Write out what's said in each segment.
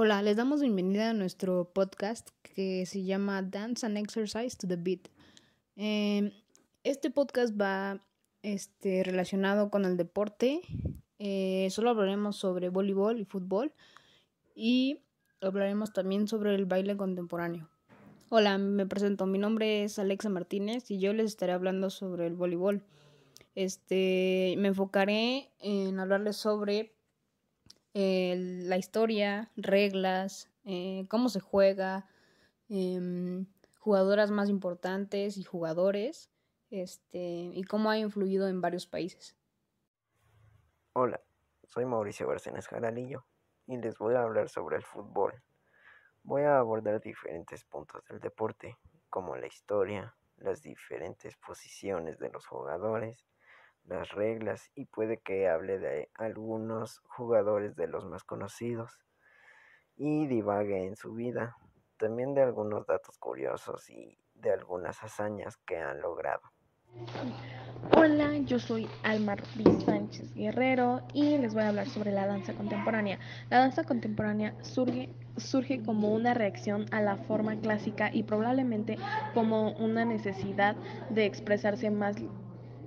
Hola, les damos bienvenida a nuestro podcast que se llama Dance and Exercise to the Beat. Em, este podcast va este, relacionado con el deporte. Eh, solo hablaremos sobre voleibol y fútbol y hablaremos también sobre el baile contemporáneo. Hola, me presento. Mi nombre es Alexa Martínez y yo les estaré hablando sobre el voleibol. Este, me enfocaré en hablarles sobre la historia, reglas, eh, cómo se juega, em, jugadoras más importantes y jugadores, este, y cómo ha influido en varios países. Hola, soy Mauricio Bárcenas Jaralillo y les voy a hablar sobre el fútbol. Voy a abordar diferentes puntos del deporte, como la historia, las diferentes posiciones de los jugadores, las reglas y puede que hable de algunos jugadores de los más conocidos y divague en su vida, también de algunos datos curiosos y de algunas hazañas que han logrado. Hola, yo soy Alma Ruiz Sánchez Guerrero y les voy a hablar sobre la danza contemporánea. La danza contemporánea surge, surge como una reacción a la forma clásica y probablemente como una necesidad de expresarse más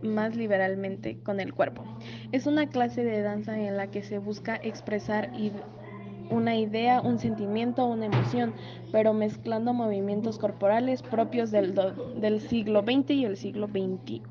más liberalmente con el cuerpo. Es una clase de danza en la que se busca expresar una idea, un sentimiento, una emoción, pero mezclando movimientos corporales propios del, del siglo XX y el siglo XXI.